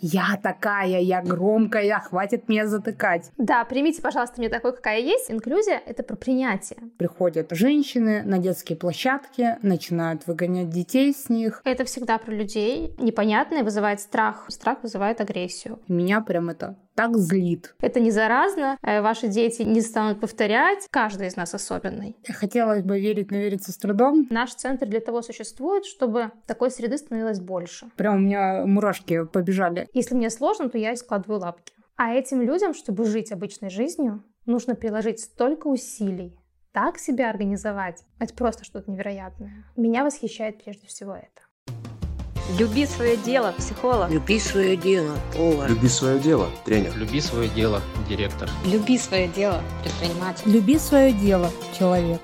Я такая, я громкая, хватит меня затыкать. Да, примите, пожалуйста, меня такой, какая есть. Инклюзия — это про принятие. Приходят женщины на детские площадки, начинают выгонять детей с них. Это всегда про людей. Непонятное вызывает страх. Страх вызывает агрессию. Меня прям это так злит. Это не заразно, э, ваши дети не станут повторять. Каждый из нас особенный. Хотелось бы верить, но верится с трудом. Наш центр для того существует, чтобы такой среды становилось больше. Прям у меня мурашки побежали. Если мне сложно, то я складываю лапки. А этим людям, чтобы жить обычной жизнью, нужно приложить столько усилий, так себя организовать. Это просто что-то невероятное. Меня восхищает прежде всего это. Люби свое дело, психолог. Люби свое дело, повар. Люби свое дело, тренер. Люби свое дело, директор. Люби свое дело, предприниматель. Люби свое дело, человек.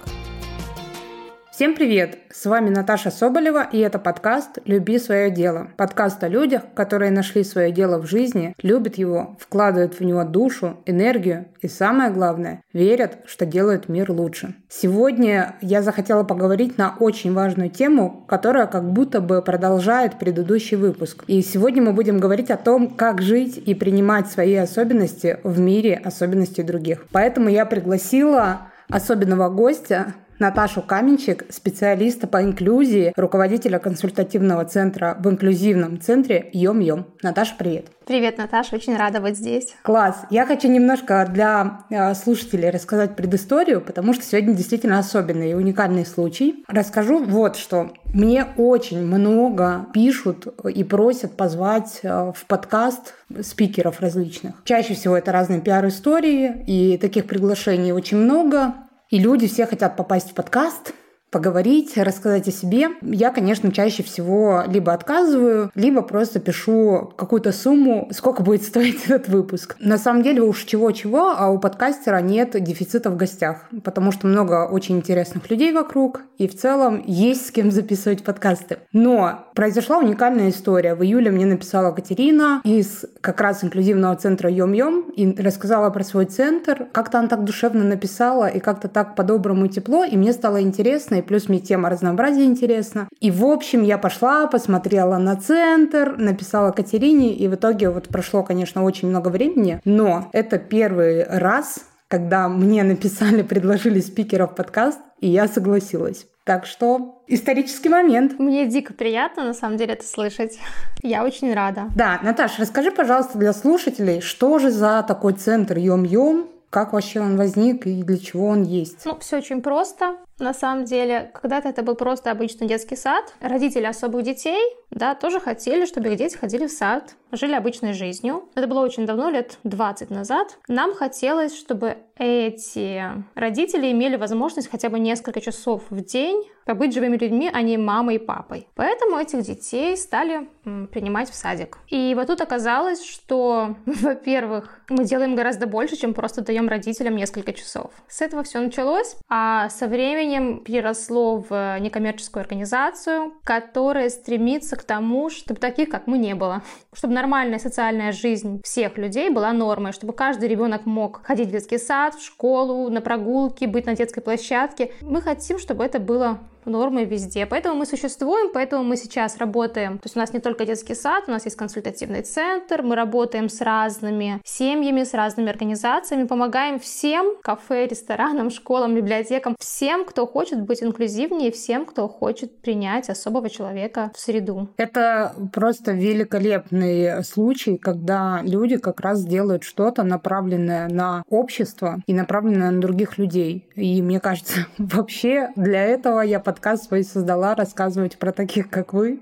Всем привет! С вами Наташа Соболева, и это подкаст «Люби свое дело». Подкаст о людях, которые нашли свое дело в жизни, любят его, вкладывают в него душу, энергию и, самое главное, верят, что делают мир лучше. Сегодня я захотела поговорить на очень важную тему, которая как будто бы продолжает предыдущий выпуск. И сегодня мы будем говорить о том, как жить и принимать свои особенности в мире особенностей других. Поэтому я пригласила особенного гостя, Наташу Каменчик, специалиста по инклюзии, руководителя консультативного центра в инклюзивном центре Йом-Йом. Наташа, привет. Привет, Наташа, очень рада быть здесь. Класс. Я хочу немножко для э, слушателей рассказать предысторию, потому что сегодня действительно особенный и уникальный случай. Расскажу вот что. Мне очень много пишут и просят позвать э, в подкаст спикеров различных. Чаще всего это разные пиар-истории, и таких приглашений очень много. И люди все хотят попасть в подкаст, поговорить, рассказать о себе. Я, конечно, чаще всего либо отказываю, либо просто пишу какую-то сумму, сколько будет стоить этот выпуск. На самом деле уж чего-чего, а у подкастера нет дефицита в гостях, потому что много очень интересных людей вокруг, и в целом есть с кем записывать подкасты. Но произошла уникальная история. В июле мне написала Катерина из как раз инклюзивного центра Йом-Йом и рассказала про свой центр. Как-то она так душевно написала и как-то так по-доброму тепло, и мне стало интересно, плюс мне тема разнообразия интересна. И, в общем, я пошла, посмотрела на центр, написала Катерине, и в итоге вот прошло, конечно, очень много времени, но это первый раз, когда мне написали, предложили спикеров подкаст, и я согласилась. Так что исторический момент. Мне дико приятно, на самом деле, это слышать. Я очень рада. Да, Наташа, расскажи, пожалуйста, для слушателей, что же за такой центр Йом-Йом, как вообще он возник и для чего он есть? Ну, все очень просто. На самом деле, когда-то это был просто обычный детский сад. Родители особых детей, да, тоже хотели, чтобы их дети ходили в сад, жили обычной жизнью. Это было очень давно, лет 20 назад. Нам хотелось, чтобы эти родители имели возможность хотя бы несколько часов в день побыть живыми людьми, а не мамой и папой. Поэтому этих детей стали принимать в садик. И вот тут оказалось, что, во-первых, мы делаем гораздо больше, чем просто даем родителям несколько часов. С этого все началось, а со временем переросло в некоммерческую организацию, которая стремится к тому, чтобы таких, как мы, не было. Чтобы нормальная социальная жизнь всех людей была нормой, чтобы каждый ребенок мог ходить в детский сад, в школу, на прогулки, быть на детской площадке. Мы хотим, чтобы это было нормы везде. Поэтому мы существуем, поэтому мы сейчас работаем. То есть у нас не только детский сад, у нас есть консультативный центр, мы работаем с разными семьями, с разными организациями, помогаем всем, кафе, ресторанам, школам, библиотекам, всем, кто хочет быть инклюзивнее, всем, кто хочет принять особого человека в среду. Это просто великолепный случай, когда люди как раз делают что-то направленное на общество и направленное на других людей. И мне кажется, вообще для этого я подкаст свой создала рассказывать про таких, как вы,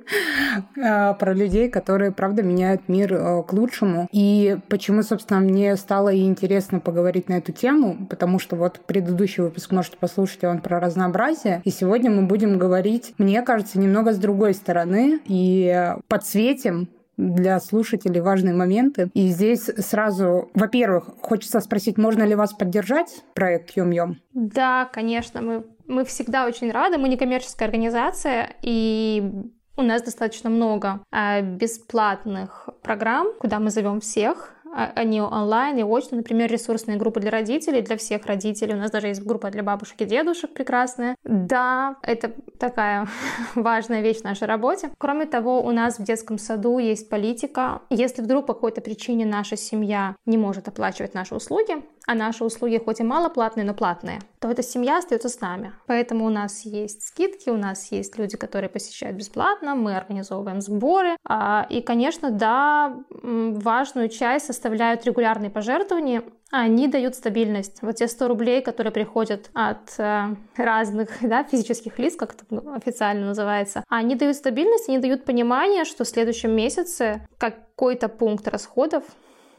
а, про людей, которые, правда, меняют мир э, к лучшему. И почему, собственно, мне стало интересно поговорить на эту тему, потому что вот предыдущий выпуск можете послушать, он про разнообразие. И сегодня мы будем говорить, мне кажется, немного с другой стороны и подсветим для слушателей важные моменты. И здесь сразу, во-первых, хочется спросить, можно ли вас поддержать проект Йом-Йом? Да, конечно, мы мы всегда очень рады, мы не коммерческая организация, и у нас достаточно много а, бесплатных программ, куда мы зовем всех а, они онлайн и очно. Например, ресурсные группы для родителей, для всех родителей. У нас даже есть группа для бабушек и дедушек прекрасная. Да, это такая важная вещь в нашей работе. Кроме того, у нас в детском саду есть политика. Если вдруг по какой-то причине наша семья не может оплачивать наши услуги, а наши услуги хоть и мало платные, но платные, то эта семья остается с нами. Поэтому у нас есть скидки, у нас есть люди, которые посещают бесплатно, мы организовываем сборы. А, и, конечно, да, важную часть составляют регулярные пожертвования, они дают стабильность. Вот те 100 рублей, которые приходят от э, разных да, физических лиц, как это официально называется, они дают стабильность, они дают понимание, что в следующем месяце какой-то пункт расходов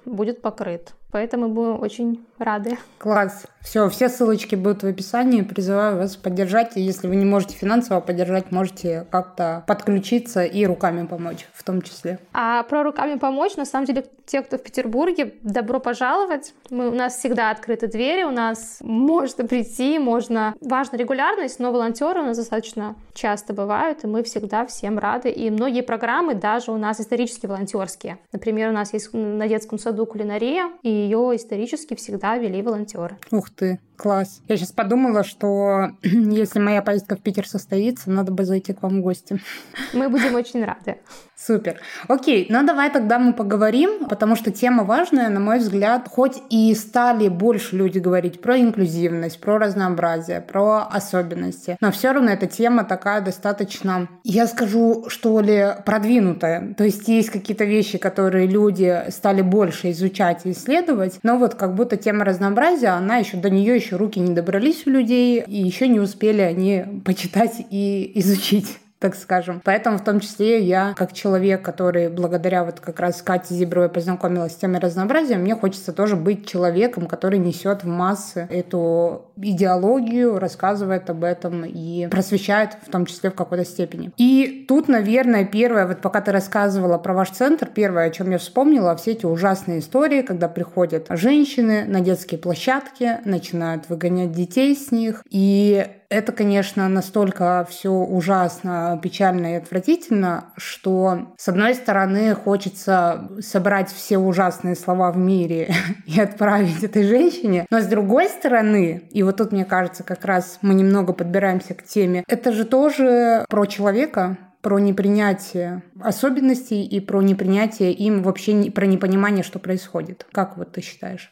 будет покрыт. Поэтому мы очень рады. Класс. Все, все ссылочки будут в описании. Призываю вас поддержать. И если вы не можете финансово поддержать, можете как-то подключиться и руками помочь в том числе. А про руками помочь, на самом деле, те, кто в Петербурге, добро пожаловать. Мы, у нас всегда открыты двери, у нас можно прийти, можно... Важна регулярность, но волонтеры у нас достаточно часто бывают, и мы всегда всем рады. И многие программы даже у нас исторически волонтерские. Например, у нас есть на детском саду кулинария, и ее исторически всегда вели волонтеры. Ух ты, класс. Я сейчас подумала, что если моя поездка в Питер состоится, надо бы зайти к вам в гости. Мы будем очень рады. Супер. Окей, ну давай тогда мы поговорим, потому что тема важная, на мой взгляд. Хоть и стали больше люди говорить про инклюзивность, про разнообразие, про особенности, но все равно эта тема такая достаточно, я скажу, что ли, продвинутая. То есть есть какие-то вещи, которые люди стали больше изучать и исследовать, но вот как будто тема разнообразия, она еще до нее еще руки не добрались у людей, и еще не успели они почитать и изучить так скажем. Поэтому в том числе я, как человек, который благодаря вот как раз Кате Зибровой познакомилась с темой разнообразия, мне хочется тоже быть человеком, который несет в массы эту идеологию, рассказывает об этом и просвещает в том числе в какой-то степени. И тут, наверное, первое, вот пока ты рассказывала про ваш центр, первое, о чем я вспомнила, все эти ужасные истории, когда приходят женщины на детские площадки, начинают выгонять детей с них, и это, конечно, настолько все ужасно, печально и отвратительно, что, с одной стороны, хочется собрать все ужасные слова в мире и отправить этой женщине, но с другой стороны, и вот тут, мне кажется, как раз мы немного подбираемся к теме, это же тоже про человека, про непринятие особенностей и про непринятие им вообще про непонимание, что происходит. Как вот ты считаешь?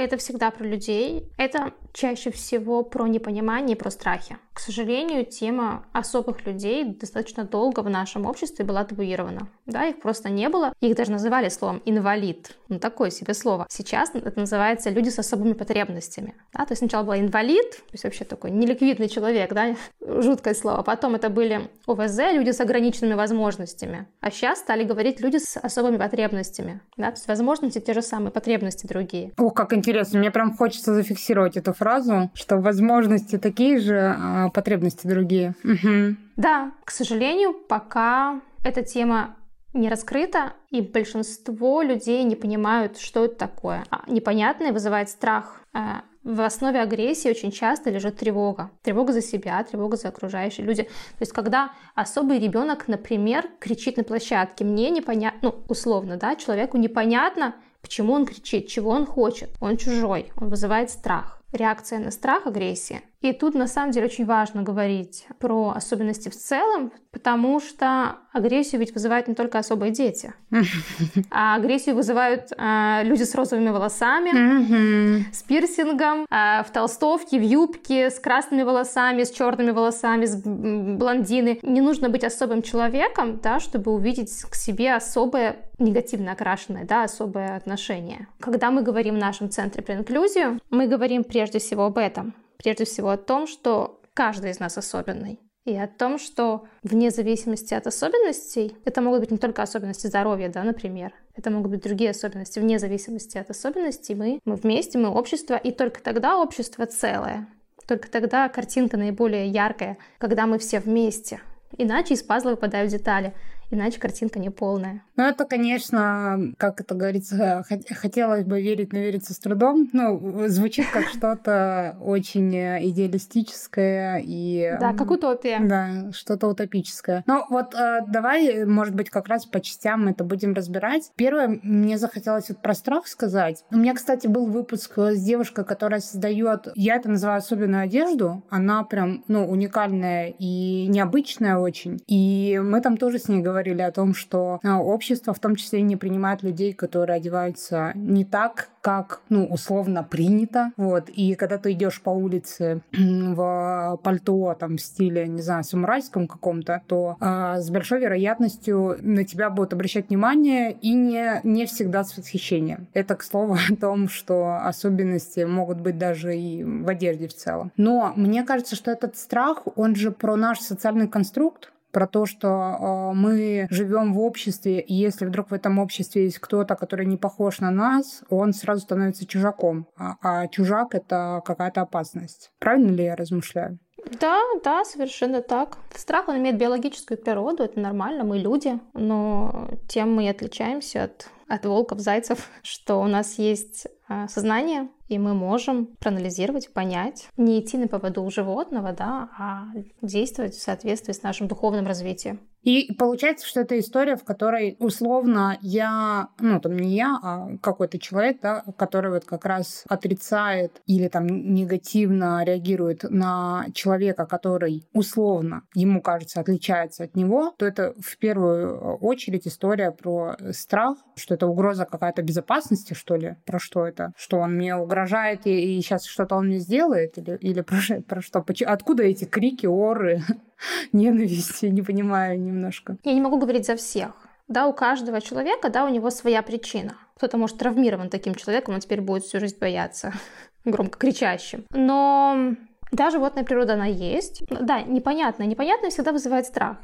Это всегда про людей. Это чаще всего про непонимание и про страхи. К сожалению, тема особых людей достаточно долго в нашем обществе была табуирована. Да, их просто не было. Их даже называли словом инвалид. Ну, такое себе слово. Сейчас это называется люди с особыми потребностями. Да, то есть сначала был инвалид, то есть вообще такой неликвидный человек, да, жуткое слово. Потом это были ОВЗ, люди с ограниченными возможностями. А сейчас стали говорить люди с особыми потребностями. Да, то есть возможности те же самые, потребности другие. Ох, как интересно. Мне прям хочется зафиксировать эту фразу, что возможности такие же, а потребности другие. Угу. Да, к сожалению, пока эта тема не раскрыта, и большинство людей не понимают, что это такое. А непонятное вызывает страх. А в основе агрессии очень часто лежит тревога. Тревога за себя, тревога за окружающие люди. То есть, когда особый ребенок, например, кричит на площадке, мне непонятно, ну, условно, да, человеку непонятно, почему он кричит, чего он хочет. Он чужой, он вызывает страх реакция на страх, агрессия. И тут на самом деле очень важно говорить про особенности в целом, потому что агрессию ведь вызывают не только особые дети, а агрессию вызывают э, люди с розовыми волосами, с пирсингом, э, в толстовке, в юбке, с красными волосами, с черными волосами, с блондины. Не нужно быть особым человеком, да, чтобы увидеть к себе особое негативно окрашенное, да, особое отношение. Когда мы говорим в нашем центре про инклюзию, мы говорим прежде всего об этом. Прежде всего о том, что каждый из нас особенный. И о том, что вне зависимости от особенностей, это могут быть не только особенности здоровья, да, например, это могут быть другие особенности, вне зависимости от особенностей, мы, мы вместе, мы общество, и только тогда общество целое. Только тогда картинка наиболее яркая, когда мы все вместе. Иначе из пазла выпадают детали. Иначе картинка не полная. Ну, это, конечно, как это говорится, хотелось бы верить, но верится с трудом. Ну, звучит как что-то очень идеалистическое и... Да, как утопия. Да, что-то утопическое. Ну, вот э, давай, может быть, как раз по частям это будем разбирать. Первое, мне захотелось вот про страх сказать. У меня, кстати, был выпуск с девушкой, которая создает, я это называю особенную одежду. Она прям, ну, уникальная и необычная очень. И мы там тоже с ней говорили о том, что а, общество в том числе не принимает людей, которые одеваются не так, как, ну, условно принято. Вот. И когда ты идешь по улице в пальто, там, в стиле, не знаю, самурайском каком-то, то э, с большой вероятностью на тебя будут обращать внимание и не, не всегда с восхищением. Это, к слову, о том, что особенности могут быть даже и в одежде в целом. Но мне кажется, что этот страх, он же про наш социальный конструкт, про то, что э, мы живем в обществе, и если вдруг в этом обществе есть кто-то, который не похож на нас, он сразу становится чужаком. А, а чужак это какая-то опасность. Правильно ли я размышляю? Да, да, совершенно так. Страх, он имеет биологическую природу, это нормально, мы люди, но тем мы и отличаемся от, от волков, зайцев, что у нас есть а, сознание, и мы можем проанализировать, понять, не идти на поводу у животного, да, а действовать в соответствии с нашим духовным развитием. И получается, что это история, в которой условно я, ну там не я, а какой-то человек, да, который вот как раз отрицает или там негативно реагирует на человека, который условно ему кажется отличается от него, то это в первую очередь история про страх, что это угроза какая-то безопасности, что ли, про что это, что он мне угрожает и, и сейчас что-то он мне сделает или, или про, про что, откуда эти крики, оры, ненависти, не понимаю немножко. Я не могу говорить за всех. Да, у каждого человека, да, у него своя причина. Кто-то может травмирован таким человеком, он теперь будет всю жизнь бояться громко кричащим. Но да, животная природа, она есть. Да, непонятно. Непонятно всегда вызывает страх.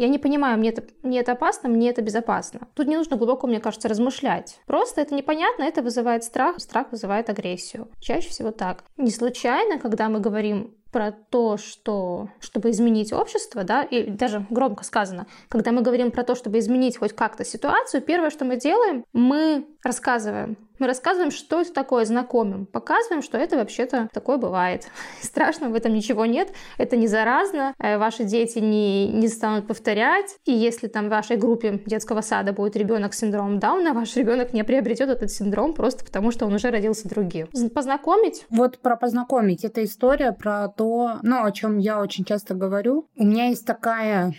Я не понимаю, мне это, мне это опасно, мне это безопасно. Тут не нужно глубоко, мне кажется, размышлять. Просто это непонятно, это вызывает страх, страх вызывает агрессию. Чаще всего так. Не случайно, когда мы говорим про то, что чтобы изменить общество, да, и даже громко сказано, когда мы говорим про то, чтобы изменить хоть как-то ситуацию, первое, что мы делаем, мы рассказываем. Мы рассказываем, что это такое, знакомим, показываем, что это вообще-то такое бывает. Страшно в этом ничего нет, это не заразно, э, ваши дети не, не станут повторять, и если там в вашей группе детского сада будет ребенок с синдромом Дауна, ваш ребенок не приобретет этот синдром просто потому, что он уже родился другим. Познакомить? Вот про познакомить. Это история про то, ну, о чем я очень часто говорю. У меня есть такая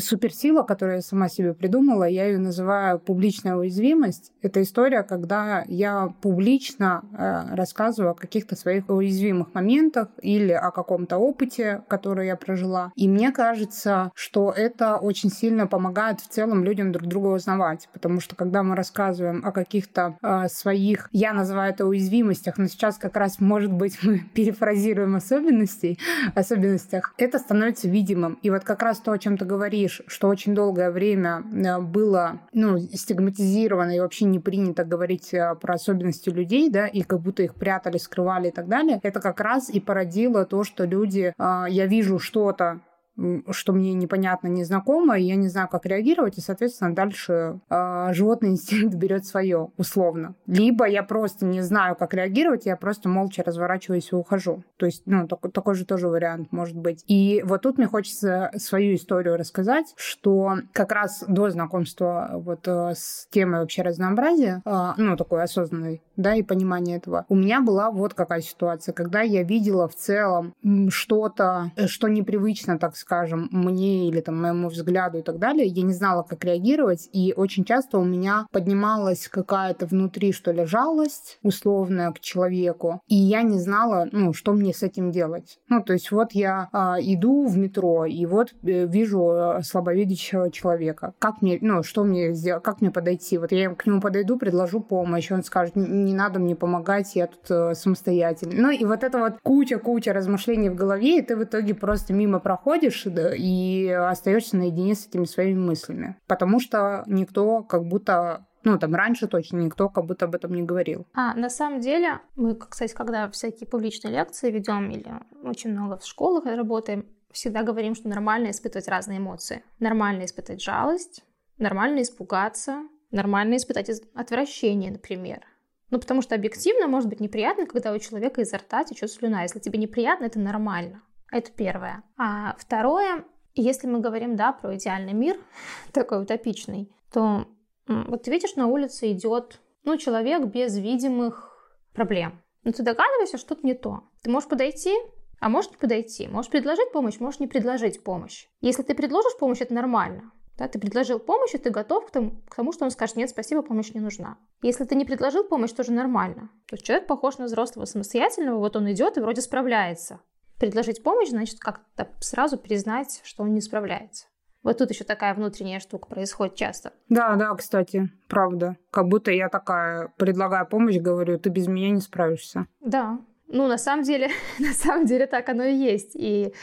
суперсила, которую я сама себе придумала, я ее называю публичная уязвимость. Это история, когда я публично э, рассказываю о каких-то своих уязвимых моментах или о каком-то опыте, который я прожила. И мне кажется, что это очень сильно помогает в целом людям друг друга узнавать, потому что когда мы рассказываем о каких-то э, своих, я называю это уязвимостях, но сейчас как раз, может быть, мы перефразируем особенностей, особенностях, это становится видимым. И вот как раз то, о чем ты говоришь, говоришь, что очень долгое время э, было ну, стигматизировано и вообще не принято говорить э, про особенности людей, да, и как будто их прятали, скрывали и так далее, это как раз и породило то, что люди, э, я вижу что-то, что мне непонятно, незнакомо, и я не знаю, как реагировать, и, соответственно, дальше э, животный инстинкт берет свое, условно. Либо я просто не знаю, как реагировать, я просто молча разворачиваюсь и ухожу. То есть, ну, такой, такой же тоже вариант может быть. И вот тут мне хочется свою историю рассказать, что как раз до знакомства вот э, с темой вообще разнообразия, э, ну, такой осознанной, да, и понимания этого, у меня была вот какая ситуация, когда я видела в целом что-то, э, что непривычно, так скажем, мне или там моему взгляду и так далее, я не знала, как реагировать, и очень часто у меня поднималась какая-то внутри, что ли, жалость условная к человеку, и я не знала, ну, что мне с этим делать. Ну, то есть вот я а, иду в метро, и вот э, вижу э, слабовидящего человека. Как мне, ну, что мне сделать, как мне подойти? Вот я к нему подойду, предложу помощь, он скажет, не надо мне помогать, я тут э, самостоятельно. Ну, и вот это вот куча-куча размышлений в голове, и ты в итоге просто мимо проходишь, уходишь и остаешься наедине с этими своими мыслями. Потому что никто как будто ну, там раньше точно никто как будто об этом не говорил. А, на самом деле, мы, кстати, когда всякие публичные лекции ведем или очень много в школах работаем, всегда говорим, что нормально испытывать разные эмоции. Нормально испытать жалость, нормально испугаться, нормально испытать отвращение, например. Ну, потому что объективно может быть неприятно, когда у человека изо рта течет слюна. Если тебе неприятно, это нормально. Это первое. А второе, если мы говорим, да, про идеальный мир, такой утопичный, то вот ты видишь, на улице идет, ну, человек без видимых проблем. Но ты догадываешься, что то не то. Ты можешь подойти, а можешь не подойти. Можешь предложить помощь, можешь не предложить помощь. Если ты предложишь помощь, это нормально. Да, ты предложил помощь, и ты готов к тому, к тому, что он скажет, нет, спасибо, помощь не нужна. Если ты не предложил помощь, тоже нормально. То есть человек похож на взрослого самостоятельного, вот он идет и вроде справляется. Предложить помощь, значит, как-то сразу признать, что он не справляется. Вот тут еще такая внутренняя штука происходит часто. Да, да, кстати, правда. Как будто я такая предлагаю помощь, говорю, ты без меня не справишься. Да. Ну, на самом деле, на самом деле так оно и есть. И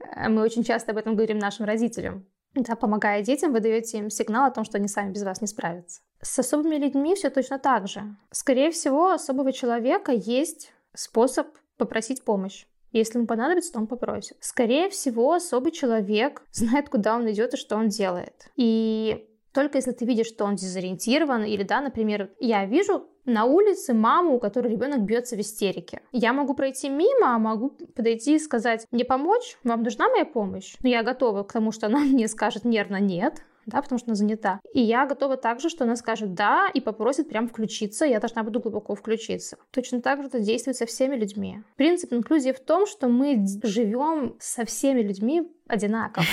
э, мы очень часто об этом говорим нашим родителям. Да, помогая детям, вы даете им сигнал о том, что они сами без вас не справятся. С особыми людьми все точно так же. Скорее всего, у особого человека есть способ попросить помощь. Если ему понадобится, то он попросит. Скорее всего, особый человек знает, куда он идет и что он делает. И только если ты видишь, что он дезориентирован, или, да, например, я вижу на улице маму, у которой ребенок бьется в истерике. Я могу пройти мимо, а могу подойти и сказать, мне помочь? Вам нужна моя помощь? Но я готова к тому, что она мне скажет нервно нет, да, потому что она занята. И я готова также, что она скажет «да» и попросит прям включиться, я должна буду глубоко включиться. Точно так же это действует со всеми людьми. Принцип инклюзии в том, что мы живем со всеми людьми одинаково.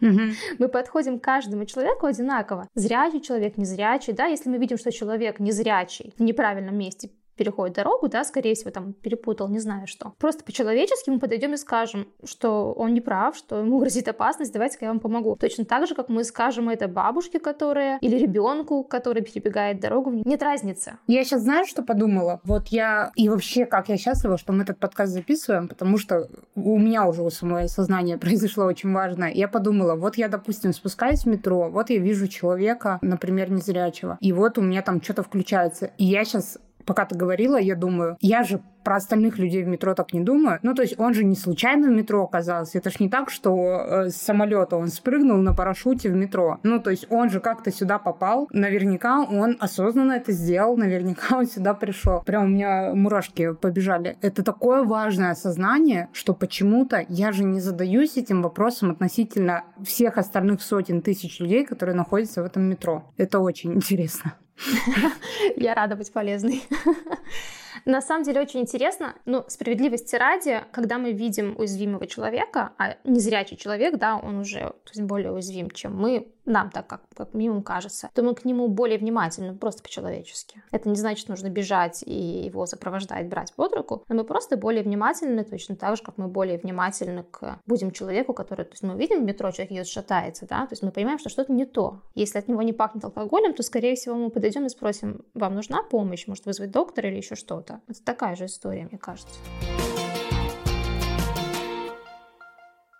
Мы подходим к каждому человеку одинаково. Зрячий человек, незрячий, да, если мы видим, что человек незрячий в неправильном месте переходит дорогу, да, скорее всего, там перепутал, не знаю что. Просто по-человечески мы подойдем и скажем, что он не прав, что ему грозит опасность, давайте-ка я вам помогу. Точно так же, как мы скажем это бабушке, которая, или ребенку, который перебегает дорогу, нет разницы. Я сейчас знаю, что подумала. Вот я, и вообще, как я счастлива, что мы этот подкаст записываем, потому что у меня уже у самого сознания произошло очень важное. Я подумала, вот я, допустим, спускаюсь в метро, вот я вижу человека, например, незрячего, и вот у меня там что-то включается. И я сейчас пока ты говорила, я думаю, я же про остальных людей в метро так не думаю. Ну, то есть он же не случайно в метро оказался. Это ж не так, что э, с самолета он спрыгнул на парашюте в метро. Ну, то есть он же как-то сюда попал. Наверняка он осознанно это сделал. Наверняка он сюда пришел. Прям у меня мурашки побежали. Это такое важное осознание, что почему-то я же не задаюсь этим вопросом относительно всех остальных сотен тысяч людей, которые находятся в этом метро. Это очень интересно. Я рада быть полезной. На самом деле очень интересно, ну, справедливости ради, когда мы видим уязвимого человека, а незрячий человек, да, он уже то есть более уязвим, чем мы, нам так как, как минимум кажется, то мы к нему более внимательны, просто по-человечески. Это не значит, нужно бежать и его сопровождать, брать под руку, но мы просто более внимательны, точно так же, как мы более внимательны к будем человеку, который, то есть мы видим в метро, человек идет, шатается, да, то есть мы понимаем, что что-то не то. Если от него не пахнет алкоголем, то, скорее всего, мы подойдем и спросим, вам нужна помощь, может вызвать доктора или еще что-то. Это такая же история, мне кажется.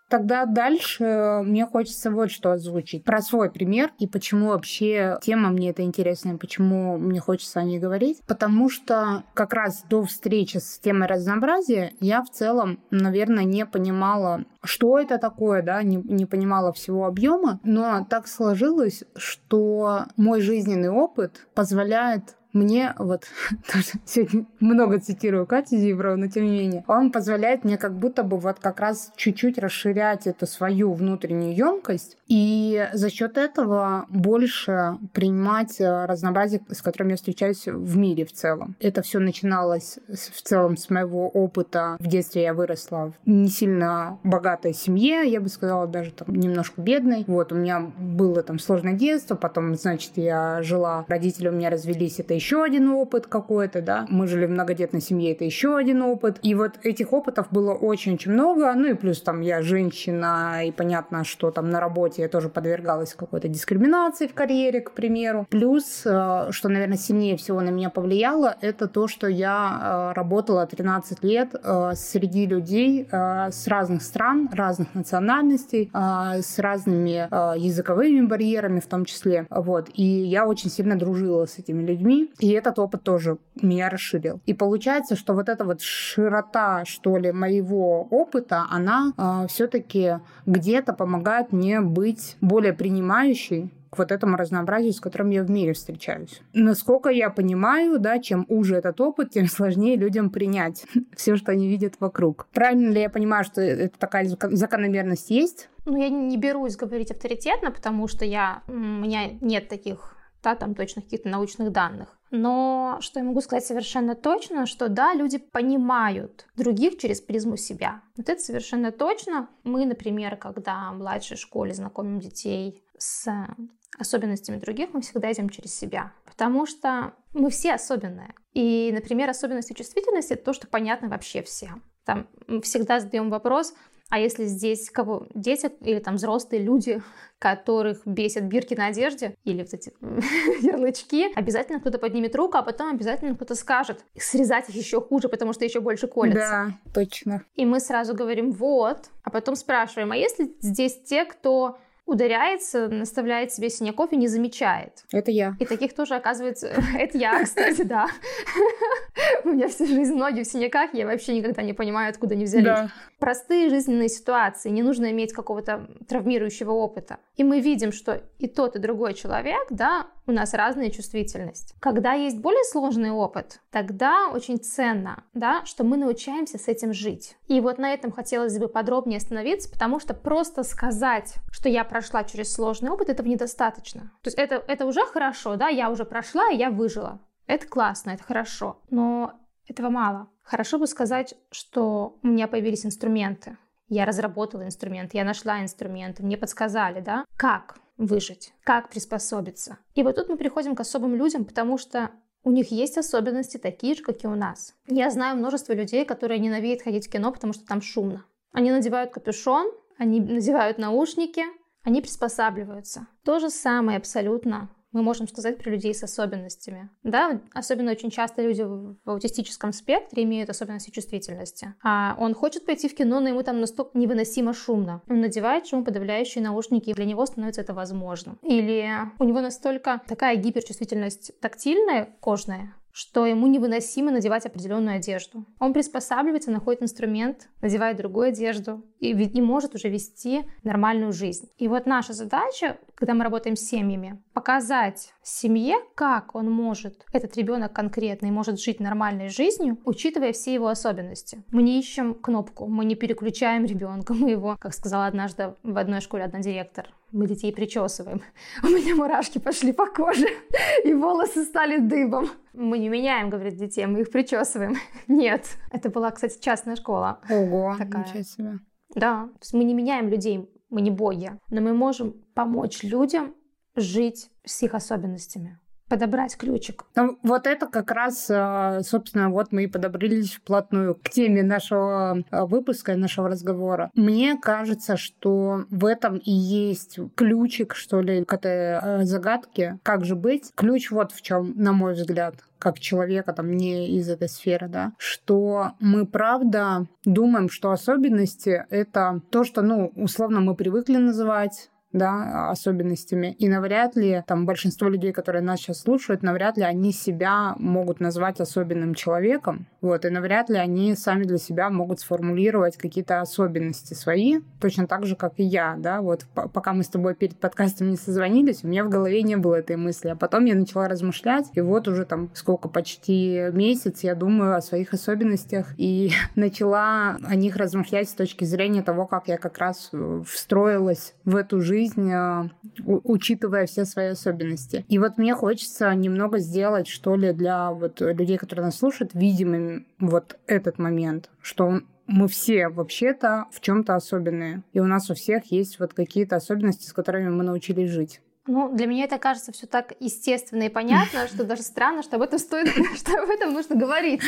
Тогда дальше мне хочется вот что озвучить. Про свой пример и почему вообще тема мне это интересная, почему мне хочется о ней говорить. Потому что как раз до встречи с темой разнообразия я в целом, наверное, не понимала, что это такое, да, не, не понимала всего объема, но так сложилось, что мой жизненный опыт позволяет мне вот тоже сегодня много цитирую Катю Зиброву, но тем не менее, он позволяет мне как будто бы вот как раз чуть-чуть расширять эту свою внутреннюю емкость и за счет этого больше принимать э, разнообразие, с которым я встречаюсь в мире в целом. Это все начиналось в целом с моего опыта. В детстве я выросла в не сильно богатой семье, я бы сказала, даже там немножко бедной. Вот, у меня было там сложное детство, потом, значит, я жила, родители у меня развелись, это еще еще один опыт какой-то, да. Мы жили в многодетной семье, это еще один опыт. И вот этих опытов было очень-очень много. Ну и плюс там я женщина, и понятно, что там на работе я тоже подвергалась какой-то дискриминации в карьере, к примеру. Плюс, э, что, наверное, сильнее всего на меня повлияло, это то, что я э, работала 13 лет э, среди людей с разных стран, разных национальностей, с разными языковыми барьерами в том числе. Вот. И я очень сильно дружила с этими людьми. И этот опыт тоже меня расширил. И получается, что вот эта вот широта, что ли, моего опыта, она э, все-таки где-то помогает мне быть более принимающей к вот этому разнообразию, с которым я в мире встречаюсь. Насколько я понимаю, да, чем уже этот опыт, тем сложнее людям принять все, что они видят вокруг. Правильно ли я понимаю, что это такая закономерность есть? Ну, я не берусь говорить авторитетно, потому что я, у меня нет таких да, там точных каких-то научных данных. Но что я могу сказать совершенно точно, что да, люди понимают других через призму себя. Вот это совершенно точно. Мы, например, когда в младшей школе знакомим детей с особенностями других, мы всегда идем через себя. Потому что мы все особенные. И, например, особенности чувствительности — это то, что понятно вообще всем. Там всегда задаем вопрос, а если здесь кого дети или там взрослые люди, которых бесят бирки на одежде или вот эти ярлычки, обязательно кто-то поднимет руку, а потом обязательно кто-то скажет. Срезать их еще хуже, потому что еще больше колется. Да, точно. И мы сразу говорим «вот», а потом спрашиваем, а если здесь те, кто ударяется, наставляет себе синяков и не замечает. Это я. И таких тоже оказывается... Это я, кстати, да. У меня всю жизнь ноги в синяках, я вообще никогда не понимаю, откуда они взялись. Да. Простые жизненные ситуации, не нужно иметь какого-то травмирующего опыта. И мы видим, что и тот, и другой человек, да, у нас разная чувствительность. Когда есть более сложный опыт, тогда очень ценно, да, что мы научаемся с этим жить. И вот на этом хотелось бы подробнее остановиться, потому что просто сказать, что я прошла через сложный опыт, этого недостаточно. То есть это, это уже хорошо, да, я уже прошла, и я выжила. Это классно, это хорошо, но этого мало. Хорошо бы сказать, что у меня появились инструменты. Я разработала инструмент, я нашла инструменты, мне подсказали, да, как выжить, как приспособиться. И вот тут мы приходим к особым людям, потому что у них есть особенности такие же, как и у нас. Я знаю множество людей, которые ненавидят ходить в кино, потому что там шумно. Они надевают капюшон, они надевают наушники, они приспосабливаются. То же самое абсолютно мы можем сказать про людей с особенностями. Да, особенно очень часто люди в аутистическом спектре имеют особенности чувствительности. А он хочет пойти в кино, но ему там настолько невыносимо шумно. Он надевает шумоподавляющие наушники, и для него становится это возможным. Или у него настолько такая гиперчувствительность тактильная, кожная, что ему невыносимо надевать определенную одежду. Он приспосабливается, находит инструмент, надевает другую одежду и, и может уже вести нормальную жизнь. И вот наша задача, когда мы работаем с семьями, показать семье, как он может, этот ребенок конкретный, может жить нормальной жизнью, учитывая все его особенности. Мы не ищем кнопку, мы не переключаем ребенка, мы его, как сказала однажды в одной школе одна директор, мы детей причесываем. У меня мурашки пошли по коже, и волосы стали дыбом. Мы не меняем, говорит, детей, мы их причесываем. Нет. Это была, кстати, частная школа. Ого, такая. ничего себе. Да, то есть мы не меняем людей, мы не боги, но мы можем помочь людям жить с их особенностями подобрать ключик. Ну, вот это как раз, э, собственно, вот мы и подобрались вплотную к теме нашего э, выпуска и нашего разговора. Мне кажется, что в этом и есть ключик, что ли, к этой э, загадке. Как же быть? Ключ вот в чем, на мой взгляд как человека, там, не из этой сферы, да, что мы, правда, думаем, что особенности — это то, что, ну, условно мы привыкли называть да, особенностями. И навряд ли там большинство людей, которые нас сейчас слушают, навряд ли они себя могут назвать особенным человеком. Вот, и навряд ли они сами для себя могут сформулировать какие-то особенности свои, точно так же, как и я, да. Вот пока мы с тобой перед подкастом не созвонились, у меня в голове не было этой мысли. А потом я начала размышлять, и вот уже там сколько, почти месяц я думаю о своих особенностях и начала о них размышлять с точки зрения того, как я как раз э, встроилась в эту жизнь жизнь, а, учитывая все свои особенности. И вот мне хочется немного сделать, что ли, для вот людей, которые нас слушают, видимым вот этот момент, что мы все вообще-то в чем-то особенные. И у нас у всех есть вот какие-то особенности, с которыми мы научились жить. Ну, для меня это кажется все так естественно и понятно, что даже странно, что об этом стоит, что об этом нужно говорить.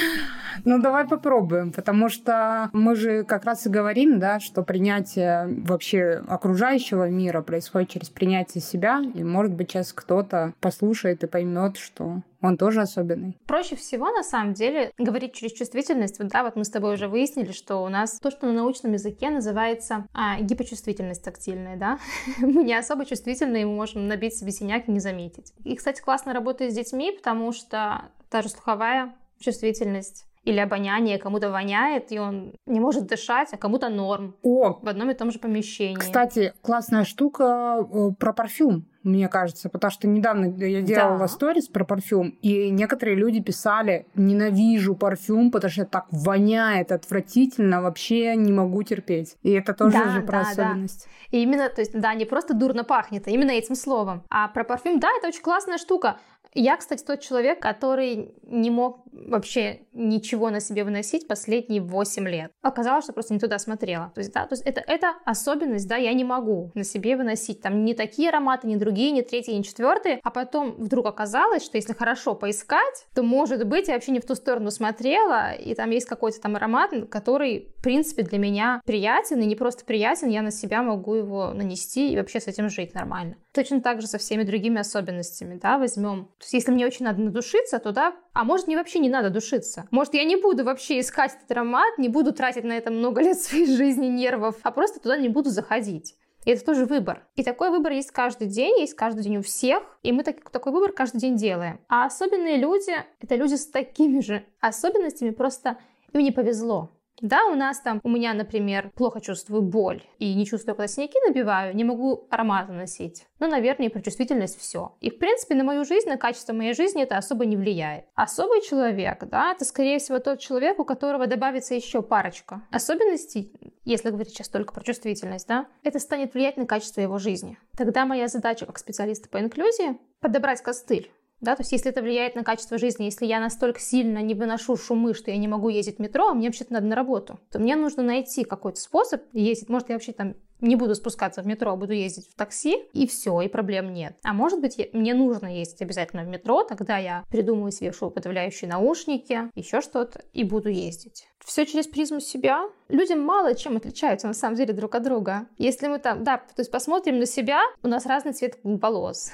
Ну, давай попробуем, потому что мы же как раз и говорим, да, что принятие вообще окружающего мира происходит через принятие себя, и, может быть, сейчас кто-то послушает и поймет, что он тоже особенный. Проще всего, на самом деле, говорить через чувствительность. Вот, да, вот мы с тобой уже выяснили, что у нас то, что на научном языке называется а, гипочувствительность тактильная, да. мы не особо чувствительны, и мы можем набить себе синяк и не заметить. И, кстати, классно работает с детьми, потому что та же слуховая чувствительность или обоняние, кому-то воняет, и он не может дышать, а кому-то норм. О! В одном и том же помещении. Кстати, классная штука э, про парфюм мне кажется, потому что недавно я делала да. сторис про парфюм, и некоторые люди писали, ненавижу парфюм, потому что так воняет отвратительно, вообще не могу терпеть. И это тоже да, же про да, особенность. Да. И именно, то есть, да, не просто дурно пахнет, а именно этим словом. А про парфюм, да, это очень классная штука. Я, кстати, тот человек, который не мог вообще ничего на себе выносить последние 8 лет. Оказалось, что просто не туда смотрела. То есть, да, то есть это, это особенность, да, я не могу на себе выносить там не такие ароматы, не другие, не третьи, не четвертые. А потом вдруг оказалось, что если хорошо поискать, то, может быть, я вообще не в ту сторону смотрела, и там есть какой-то там аромат, который, принципе, для меня приятен, и не просто приятен, я на себя могу его нанести и вообще с этим жить нормально. Точно так же со всеми другими особенностями, да, возьмем то есть если мне очень надо надушиться, то да, а может мне вообще не надо душиться. Может я не буду вообще искать этот аромат, не буду тратить на это много лет своей жизни, нервов, а просто туда не буду заходить. И это тоже выбор. И такой выбор есть каждый день, есть каждый день у всех, и мы так, такой выбор каждый день делаем. А особенные люди — это люди с такими же особенностями, просто им не повезло. Да, у нас там, у меня, например, плохо чувствую боль и не чувствую, когда синяки набиваю, не могу ароматы носить. Ну, наверное, про чувствительность все. И, в принципе, на мою жизнь, на качество моей жизни это особо не влияет. Особый человек, да, это, скорее всего, тот человек, у которого добавится еще парочка особенностей, если говорить сейчас только про чувствительность, да, это станет влиять на качество его жизни. Тогда моя задача как специалиста по инклюзии подобрать костыль да, то есть если это влияет на качество жизни, если я настолько сильно не выношу шумы, что я не могу ездить в метро, а мне вообще-то надо на работу, то мне нужно найти какой-то способ ездить. Может, я вообще там не буду спускаться в метро, а буду ездить в такси, и все, и проблем нет. А может быть, мне нужно ездить обязательно в метро, тогда я придумаю себе шумоподавляющие наушники, еще что-то, и буду ездить. Все через призму себя. Люди мало чем отличаются на самом деле друг от друга. Если мы там, да, то есть посмотрим на себя, у нас разный цвет волос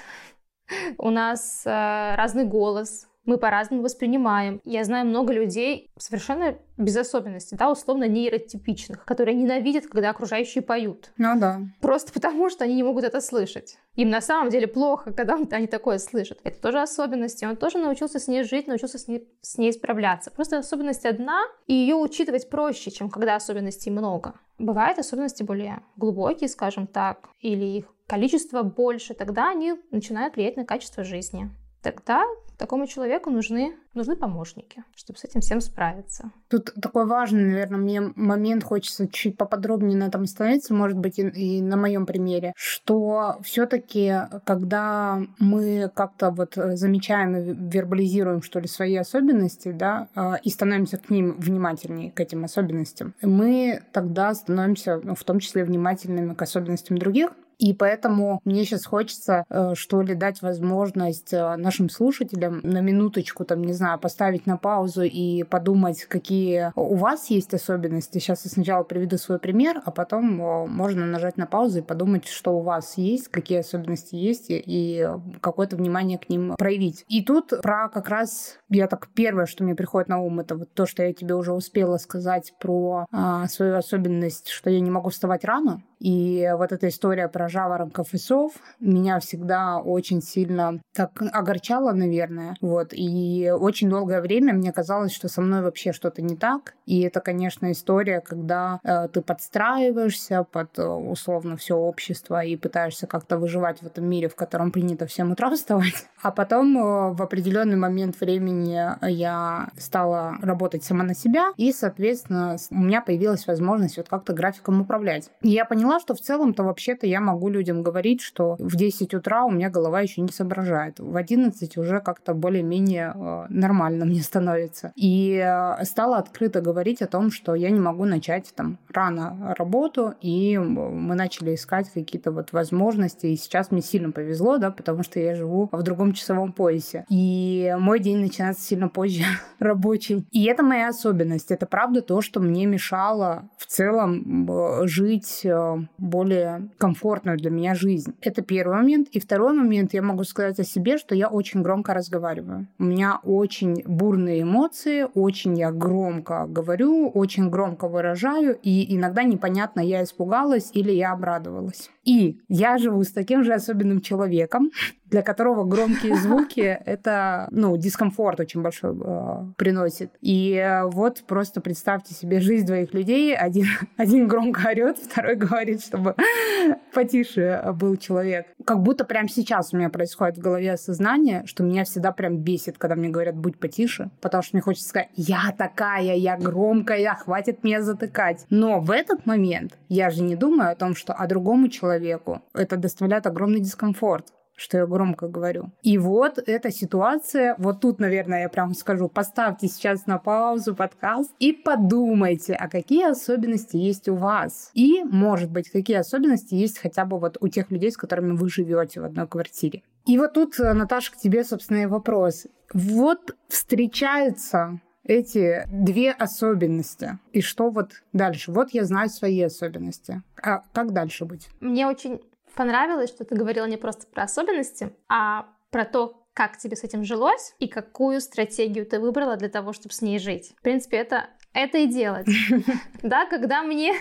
у нас э, разный голос, мы по-разному воспринимаем. Я знаю много людей совершенно без особенностей, да, условно нейротипичных, которые ненавидят, когда окружающие поют. Ну да. Просто потому, что они не могут это слышать. Им на самом деле плохо, когда они такое слышат. Это тоже особенности. Он тоже научился с ней жить, научился с ней, с ней справляться. Просто особенность одна, и ее учитывать проще, чем когда особенностей много. Бывают особенности более глубокие, скажем так, или их количество больше, тогда они начинают влиять на качество жизни. Тогда такому человеку нужны, нужны помощники, чтобы с этим всем справиться. Тут такой важный, наверное, мне момент хочется чуть поподробнее на этом остановиться, может быть, и, и на моем примере, что все-таки, когда мы как-то вот замечаем и вербализируем, что ли, свои особенности, да, а, и становимся к ним внимательнее, к этим особенностям, мы тогда становимся, ну, в том числе, внимательными к особенностям других, и поэтому мне сейчас хочется, э, что ли, дать возможность э, нашим слушателям на минуточку, там, не знаю, поставить на паузу и подумать, какие у вас есть особенности. Сейчас я сначала приведу свой пример, а потом э, можно нажать на паузу и подумать, что у вас есть, какие особенности есть, и какое-то внимание к ним проявить. И тут про как раз, я так первое, что мне приходит на ум, это вот то, что я тебе уже успела сказать про а, свою особенность, что я не могу вставать рано. И вот эта история про жаворонков и сов меня всегда очень сильно так огорчала, наверное. Вот. И очень долгое время мне казалось, что со мной вообще что-то не так. И это, конечно, история, когда э, ты подстраиваешься под э, условно все общество и пытаешься как-то выживать в этом мире, в котором принято всем утра вставать. А потом э, в определенный момент времени я стала работать сама на себя, и, соответственно, у меня появилась возможность вот как-то графиком управлять. И я поняла, что в целом-то вообще-то я могу людям говорить, что в 10 утра у меня голова еще не соображает. В 11 уже как-то более-менее э, нормально мне становится. И э, стала открыто говорить о том, что я не могу начать там рано работу, и мы начали искать какие-то вот возможности. И сейчас мне сильно повезло, да, потому что я живу в другом часовом поясе. И мой день начинается сильно позже рабочий. И это моя особенность. Это правда то, что мне мешало в целом жить более комфортно комфортную для меня жизнь. Это первый момент. И второй момент, я могу сказать о себе, что я очень громко разговариваю. У меня очень бурные эмоции, очень я громко говорю, очень громко выражаю, и иногда непонятно, я испугалась или я обрадовалась. И я живу с таким же особенным человеком, для которого громкие звуки — это, ну, дискомфорт очень большой э, приносит. И э, вот просто представьте себе жизнь двоих людей. Один, один громко орет, второй говорит, чтобы потише был человек. Как будто прямо сейчас у меня происходит в голове осознание, что меня всегда прям бесит, когда мне говорят «будь потише», потому что мне хочется сказать «я такая, я громкая, хватит меня затыкать». Но в этот момент я же не думаю о том, что о другому человеку это доставляет огромный дискомфорт что я громко говорю. И вот эта ситуация, вот тут, наверное, я прям скажу, поставьте сейчас на паузу подкаст и подумайте, а какие особенности есть у вас. И, может быть, какие особенности есть хотя бы вот у тех людей, с которыми вы живете в одной квартире. И вот тут, э, Наташа, к тебе, собственно, и вопрос. Вот встречаются эти две особенности. И что вот дальше? Вот я знаю свои особенности. А как дальше быть? Мне очень понравилось, что ты говорила не просто про особенности, а про то, как тебе с этим жилось и какую стратегию ты выбрала для того, чтобы с ней жить. В принципе, это это и делать. Да, когда мне,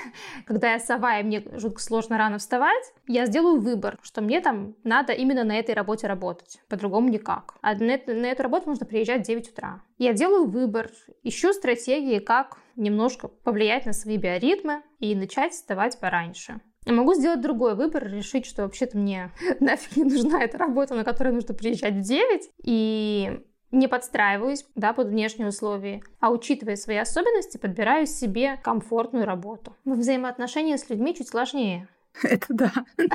когда я сова, и мне жутко сложно рано вставать, я сделаю выбор, что мне там надо именно на этой работе работать. По-другому никак. А на, на эту работу нужно приезжать в 9 утра. Я делаю выбор, ищу стратегии, как немножко повлиять на свои биоритмы и начать вставать пораньше. Я могу сделать другой выбор, решить, что вообще-то мне нафиг не нужна эта работа, на которую нужно приезжать в 9, и не подстраиваюсь да, под внешние условия, а учитывая свои особенности, подбираю себе комфортную работу. В взаимоотношениях с людьми чуть сложнее. Это да.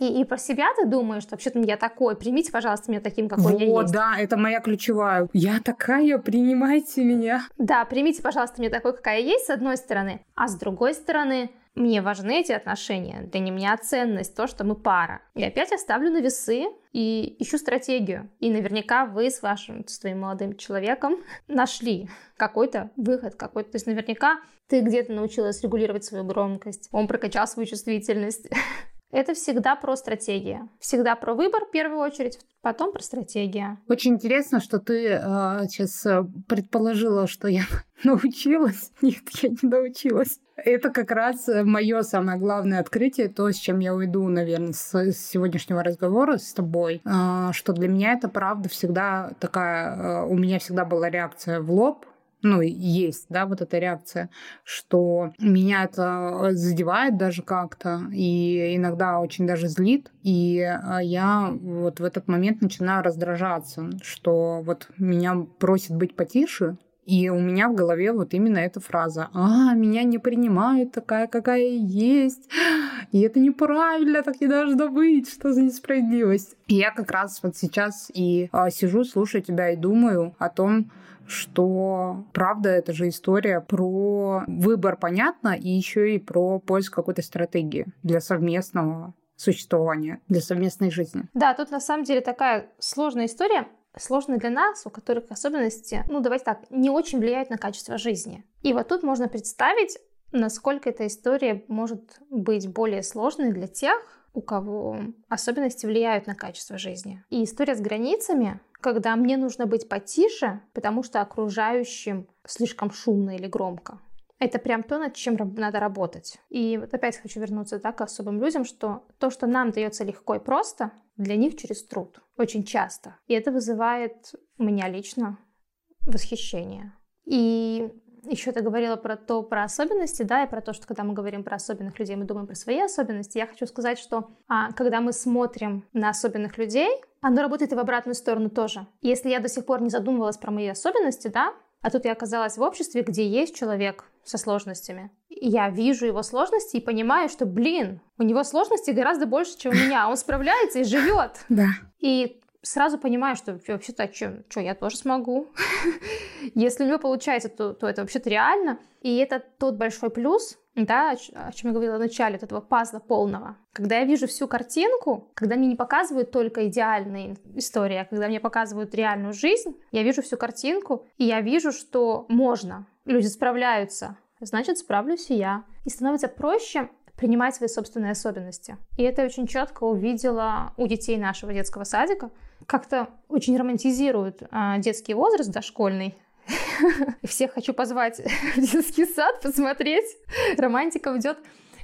И, и про себя ты думаешь, что вообще-то я такой, примите, пожалуйста, меня таким, какой вот, я есть. да, это моя ключевая. Я такая, принимайте меня. Да, примите, пожалуйста, меня такой, какая я есть, с одной стороны. А с другой стороны, мне важны эти отношения, для меня ценность, то, что мы пара. И опять я ставлю на весы и ищу стратегию. И наверняка вы с вашим, с твоим молодым человеком нашли какой-то выход, какой-то. То есть наверняка ты где-то научилась регулировать свою громкость, он прокачал свою чувствительность. Это всегда про стратегию. Всегда про выбор в первую очередь, потом про стратегию. Очень интересно, что ты э, сейчас э, предположила, что я научилась. Нет, я не научилась. Это как раз э, мое самое главное открытие, то, с чем я уйду, наверное, с сегодняшнего разговора с тобой, э, что для меня это правда всегда такая, э, у меня всегда была реакция в лоб, ну, есть, да, вот эта реакция, что меня это задевает даже как-то, и иногда очень даже злит, и а, я вот в этот момент начинаю раздражаться, что вот меня просит быть потише, и у меня в голове вот именно эта фраза. А, меня не принимают такая, какая есть. И это неправильно, так не должно быть. Что за несправедливость? И я как раз вот сейчас и а, сижу, слушаю тебя и думаю о том, что правда это же история про выбор, понятно, и еще и про поиск какой-то стратегии для совместного существования, для совместной жизни. Да, тут на самом деле такая сложная история, сложная для нас, у которых особенности, ну давайте так, не очень влияют на качество жизни. И вот тут можно представить, насколько эта история может быть более сложной для тех, у кого особенности влияют на качество жизни. И история с границами когда мне нужно быть потише, потому что окружающим слишком шумно или громко. Это прям то, над чем надо работать. И вот опять хочу вернуться так к особым людям, что то, что нам дается легко и просто, для них через труд. Очень часто. И это вызывает у меня лично восхищение. И еще ты говорила про то, про особенности, да, и про то, что когда мы говорим про особенных людей, мы думаем про свои особенности. Я хочу сказать, что а, когда мы смотрим на особенных людей, оно работает и в обратную сторону тоже. Если я до сих пор не задумывалась про мои особенности, да, а тут я оказалась в обществе, где есть человек со сложностями. И я вижу его сложности и понимаю, что, блин, у него сложности гораздо больше, чем у меня. Он справляется и живет. Да. И сразу понимаю, что вообще-то, что, я тоже смогу. Если у него получается, то, то это вообще-то реально. И это тот большой плюс, да, о чем я говорила в начале, этого пазла полного. Когда я вижу всю картинку, когда мне не показывают только идеальные истории, а когда мне показывают реальную жизнь, я вижу всю картинку, и я вижу, что можно. Люди справляются, значит, справлюсь и я. И становится проще принимать свои собственные особенности. И это очень четко увидела у детей нашего детского садика. Как-то очень романтизируют а, детский возраст дошкольный. Всех хочу позвать в детский сад, посмотреть. Романтика идет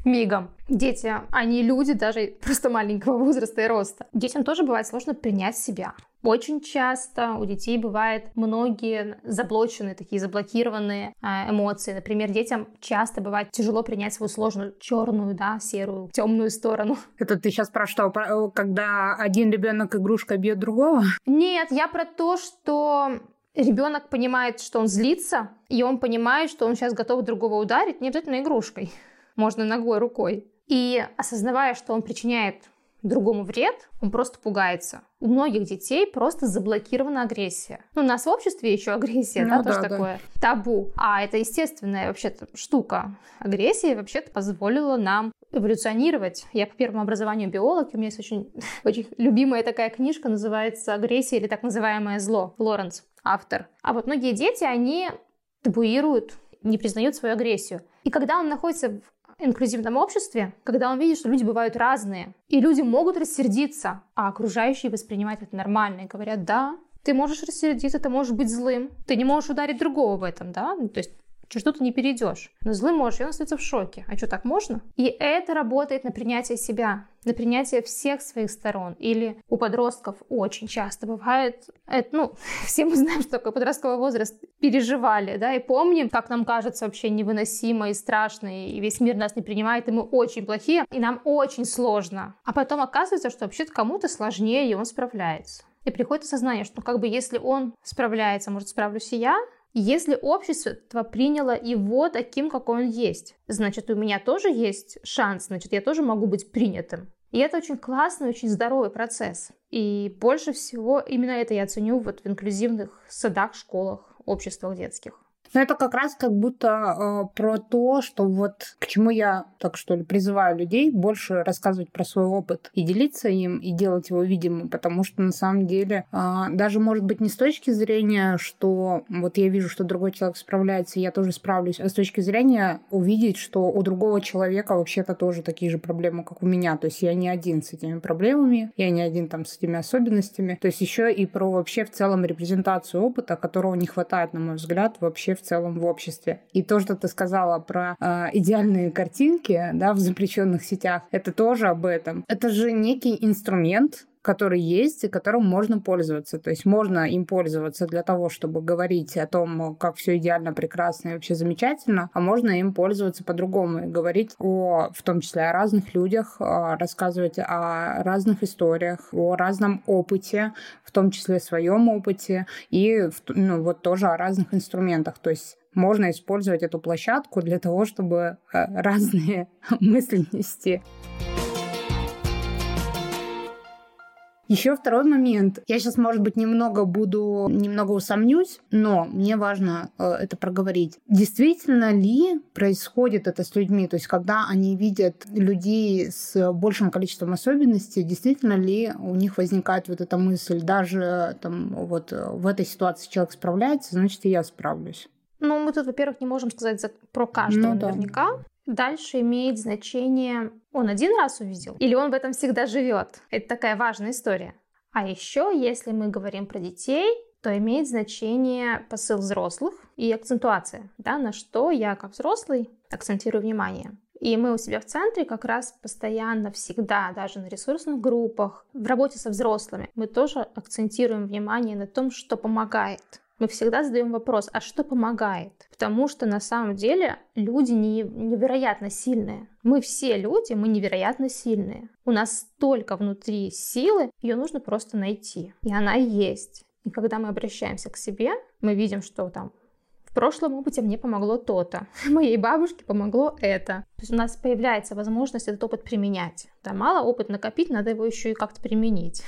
мигом. Дети, они люди даже просто маленького возраста и роста. Детям тоже бывает сложно принять себя. Очень часто у детей бывает многие заблоченные, такие заблокированные а, эмоции. Например, детям часто бывает тяжело принять свою сложную черную, да, серую, темную сторону. Это ты сейчас про что? Про, когда один ребенок игрушка бьет другого? Нет, я про то, что ребенок понимает, что он злится, и он понимает, что он сейчас готов другого ударить, не обязательно игрушкой можно ногой, рукой. И осознавая, что он причиняет другому вред, он просто пугается. У многих детей просто заблокирована агрессия. Ну, у нас в обществе еще агрессия, ну, да, тоже да. такое табу. А это естественная вообще-то штука. Агрессия вообще-то позволила нам эволюционировать. Я по первому образованию биолог, у меня есть очень, очень любимая такая книжка, называется «Агрессия» или так называемое зло. Лоренс, автор. А вот многие дети, они табуируют, не признают свою агрессию. И когда он находится в инклюзивном обществе, когда он видит, что люди бывают разные, и люди могут рассердиться, а окружающие воспринимают это нормально и говорят, да, ты можешь рассердиться, ты можешь быть злым, ты не можешь ударить другого в этом, да, то есть ты не перейдешь. Но злым можешь, и он остается в шоке. А что, так можно? И это работает на принятие себя, на принятие всех своих сторон. Или у подростков очень часто бывает, это, ну, все мы знаем, что такое подростковый возраст, переживали, да, и помним, как нам кажется вообще невыносимо и страшно, и весь мир нас не принимает, и мы очень плохие, и нам очень сложно. А потом оказывается, что вообще-то кому-то сложнее, и он справляется. И приходит осознание, что ну, как бы если он справляется, может, справлюсь и я, если общество приняло его таким, какой он есть, значит, у меня тоже есть шанс, значит, я тоже могу быть принятым. И это очень классный, очень здоровый процесс. И больше всего именно это я ценю вот в инклюзивных садах, школах, обществах детских. Но это как раз как будто э, про то, что вот к чему я, так что ли, призываю людей больше рассказывать про свой опыт и делиться им, и делать его видимым, потому что на самом деле э, даже может быть не с точки зрения, что вот я вижу, что другой человек справляется, и я тоже справлюсь, а с точки зрения увидеть, что у другого человека вообще-то тоже такие же проблемы, как у меня. То есть я не один с этими проблемами, я не один там с этими особенностями. То есть еще и про вообще в целом репрезентацию опыта, которого не хватает, на мой взгляд, вообще в целом в обществе. И то, что ты сказала про э, идеальные картинки да, в запрещенных сетях, это тоже об этом. Это же некий инструмент, который есть и которым можно пользоваться. То есть можно им пользоваться для того, чтобы говорить о том, как все идеально, прекрасно и вообще замечательно, а можно им пользоваться по-другому и говорить о, в том числе о разных людях, а, рассказывать о разных историях, о разном опыте, в том числе своем опыте и ну, вот тоже о разных инструментах. То есть можно использовать эту площадку для того, чтобы э, разные мысли нести. Еще второй момент. Я сейчас, может быть, немного буду, немного усомнюсь, но мне важно э, это проговорить. Действительно ли происходит это с людьми? То есть, когда они видят людей с большим количеством особенностей, действительно ли у них возникает вот эта мысль, даже там вот в этой ситуации человек справляется, значит, и я справлюсь. Ну, мы тут, во-первых, не можем сказать за, про каждого ну, наверняка. Да. Дальше имеет значение, он один раз увидел или он в этом всегда живет. Это такая важная история. А еще, если мы говорим про детей, то имеет значение посыл взрослых и акцентуация, да, на что я как взрослый акцентирую внимание. И мы у себя в центре как раз постоянно, всегда, даже на ресурсных группах, в работе со взрослыми, мы тоже акцентируем внимание на том, что помогает мы всегда задаем вопрос, а что помогает? Потому что на самом деле люди не, невероятно сильные. Мы все люди, мы невероятно сильные. У нас столько внутри силы, ее нужно просто найти. И она есть. И когда мы обращаемся к себе, мы видим, что там в прошлом опыте мне помогло то-то, моей бабушке помогло это. То есть у нас появляется возможность этот опыт применять. Да, мало опыт накопить, надо его еще и как-то применить.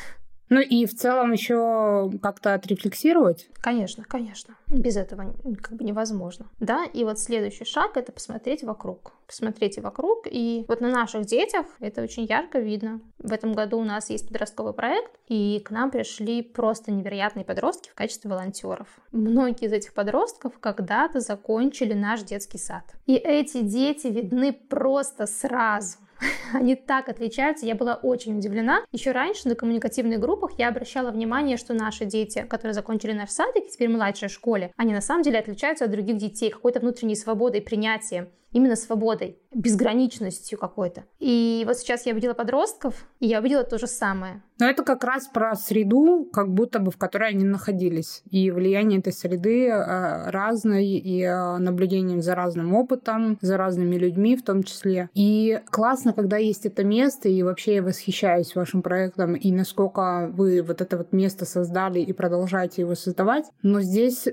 Ну и в целом еще как-то отрефлексировать. Конечно, конечно. Без этого как бы невозможно. Да, и вот следующий шаг это посмотреть вокруг. Посмотрите вокруг, и вот на наших детях это очень ярко видно. В этом году у нас есть подростковый проект, и к нам пришли просто невероятные подростки в качестве волонтеров. Многие из этих подростков когда-то закончили наш детский сад. И эти дети видны просто сразу Они так отличаются. Я была очень удивлена. Еще раньше на коммуникативных группах я обращала внимание, что наши дети, которые закончили наш садик, теперь в младшей школе, они на самом деле отличаются от других детей какой-то внутренней свободой, принятием именно свободой, безграничностью какой-то. И вот сейчас я увидела подростков, и я увидела то же самое. Но это как раз про среду, как будто бы в которой они находились. И влияние этой среды э, разной, и э, наблюдением за разным опытом, за разными людьми в том числе. И классно, когда есть это место, и вообще я восхищаюсь вашим проектом, и насколько вы вот это вот место создали и продолжаете его создавать. Но здесь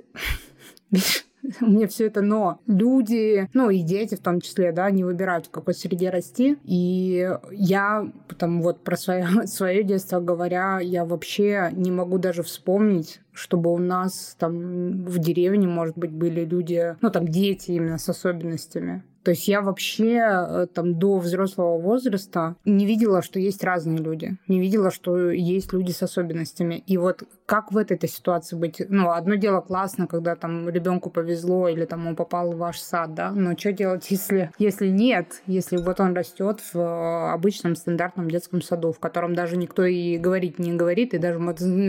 меня все это но. Люди, ну и дети в том числе, да, не выбирают, в какой среде расти. И я, там вот про свое, свое детство говоря, я вообще не могу даже вспомнить, чтобы у нас там в деревне, может быть, были люди, ну там дети именно с особенностями. То есть я вообще э, там до взрослого возраста не видела, что есть разные люди. Не видела, что есть люди с особенностями. И вот как в этой ситуации быть? Ну, одно дело классно, когда там ребенку повезло или там он попал в ваш сад, да, но что делать, если, если нет, если вот он растет в э, обычном стандартном детском саду, в котором даже никто и говорить не говорит, и даже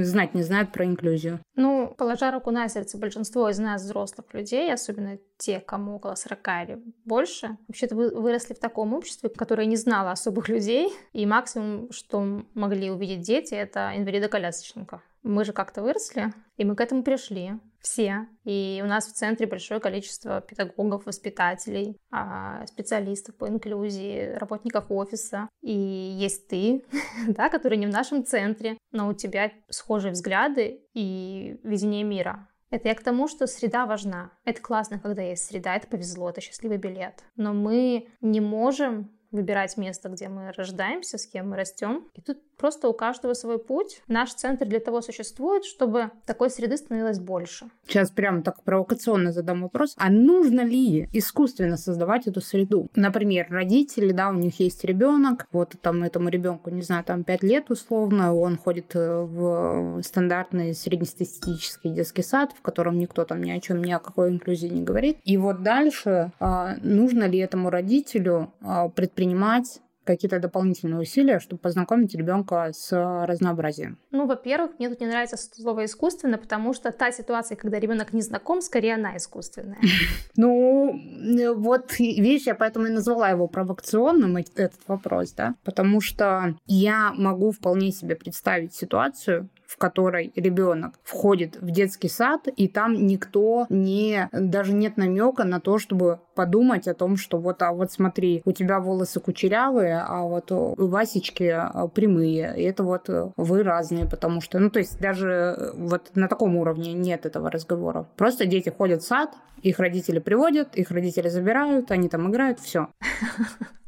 знать не знает про инклюзию? Ну, положа руку на сердце, большинство из нас взрослых людей, особенно те, кому около 40 или больше, вообще-то вы выросли в таком обществе, которое не знало особых людей, и максимум, что могли увидеть дети, это инвалида-колясочника. Мы же как-то выросли, и мы к этому пришли. Все. И у нас в центре большое количество педагогов, воспитателей, а, специалистов по инклюзии, работников офиса. И есть ты, да, который не в нашем центре, но у тебя схожие взгляды и видение мира. Это я к тому, что среда важна. Это классно, когда есть среда, это повезло, это счастливый билет. Но мы не можем выбирать место, где мы рождаемся, с кем мы растем. И тут просто у каждого свой путь. Наш центр для того существует, чтобы такой среды становилось больше. Сейчас прямо так провокационно задам вопрос. А нужно ли искусственно создавать эту среду? Например, родители, да, у них есть ребенок, вот там этому ребенку, не знаю, там 5 лет условно, он ходит э, в стандартный среднестатистический детский сад, в котором никто там ни о чем, ни о какой инклюзии не говорит. И вот дальше а, нужно ли этому родителю а, предпринимать какие-то дополнительные усилия, чтобы познакомить ребенка с разнообразием? Ну, во-первых, мне тут не нравится слово искусственно, потому что та ситуация, когда ребенок не знаком, скорее она искусственная. Ну, вот видишь, я поэтому и назвала его провокационным, этот вопрос, да, потому что я могу вполне себе представить ситуацию, в которой ребенок входит в детский сад, и там никто не, даже нет намека на то, чтобы подумать о том, что вот, а вот смотри, у тебя волосы кучерявые, а вот у Васечки а, прямые, и это вот вы разные, потому что, ну, то есть даже вот на таком уровне нет этого разговора. Просто дети ходят в сад, их родители приводят, их родители забирают, они там играют, все.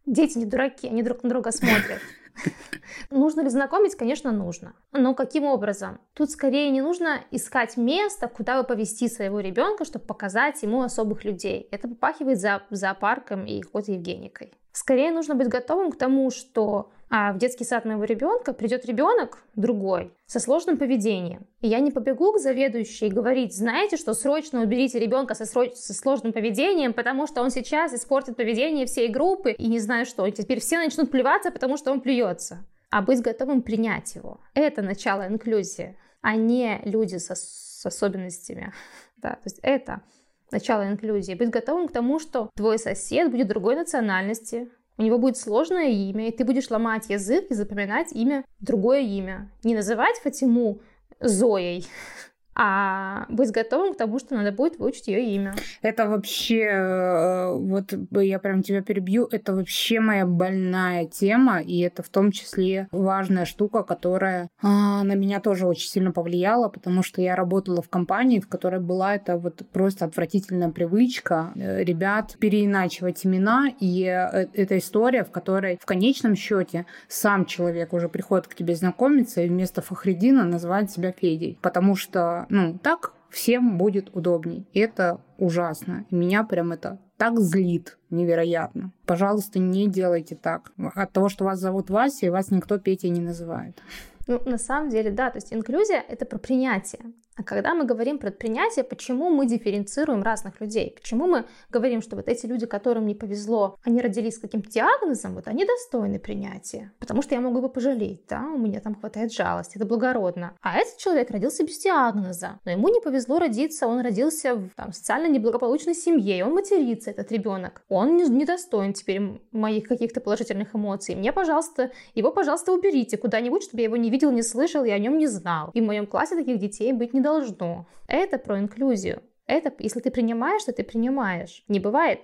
Дети не дураки, они друг на друга смотрят. Нужно ли знакомить? Конечно, нужно. Но каким образом? Тут скорее не нужно искать место, куда вы повести своего ребенка, чтобы показать ему особых людей. Это попахивает за зоопарком и какой-то Евгеникой. Скорее нужно быть готовым к тому, что а в детский сад моего ребенка придет ребенок другой со сложным поведением. И я не побегу к заведующей говорить, знаете, что срочно уберите ребенка со, сроч... со сложным поведением, потому что он сейчас испортит поведение всей группы и не знаю что. И теперь все начнут плеваться, потому что он плюется. А быть готовым принять его. Это начало инклюзии, а не люди со, с особенностями. Да, то есть это начало инклюзии. Быть готовым к тому, что твой сосед будет другой национальности, у него будет сложное имя, и ты будешь ломать язык и запоминать имя, другое имя. Не называть Фатиму Зоей, а быть готовым к тому, что надо будет выучить ее имя. Это вообще, э, вот я прям тебя перебью, это вообще моя больная тема, и это в том числе важная штука, которая а, на меня тоже очень сильно повлияла, потому что я работала в компании, в которой была это вот просто отвратительная привычка э, ребят переиначивать имена, и э, эта история, в которой в конечном счете сам человек уже приходит к тебе знакомиться и вместо Фахридина называет себя Федей, потому что ну, так всем будет удобней. И это ужасно. Меня прям это так злит невероятно. Пожалуйста, не делайте так. От того, что вас зовут Вася, и вас никто Петя не называет. Ну, на самом деле, да, то есть инклюзия — это про принятие. А когда мы говорим про принятие, почему мы дифференцируем разных людей? Почему мы говорим, что вот эти люди, которым не повезло, они родились с каким-то диагнозом, вот они достойны принятия? Потому что я могу его пожалеть, да, у меня там хватает жалости, это благородно. А этот человек родился без диагноза, но ему не повезло родиться, он родился в там, социально неблагополучной семье, он матерится, этот ребенок. Он недостоин теперь моих каких-то положительных эмоций. Мне, пожалуйста, его, пожалуйста, уберите куда-нибудь, чтобы я его не видел, не слышал, я о нем не знал. И в моем классе таких детей быть не должно. Это про инклюзию. Это, если ты принимаешь, то ты принимаешь. Не бывает.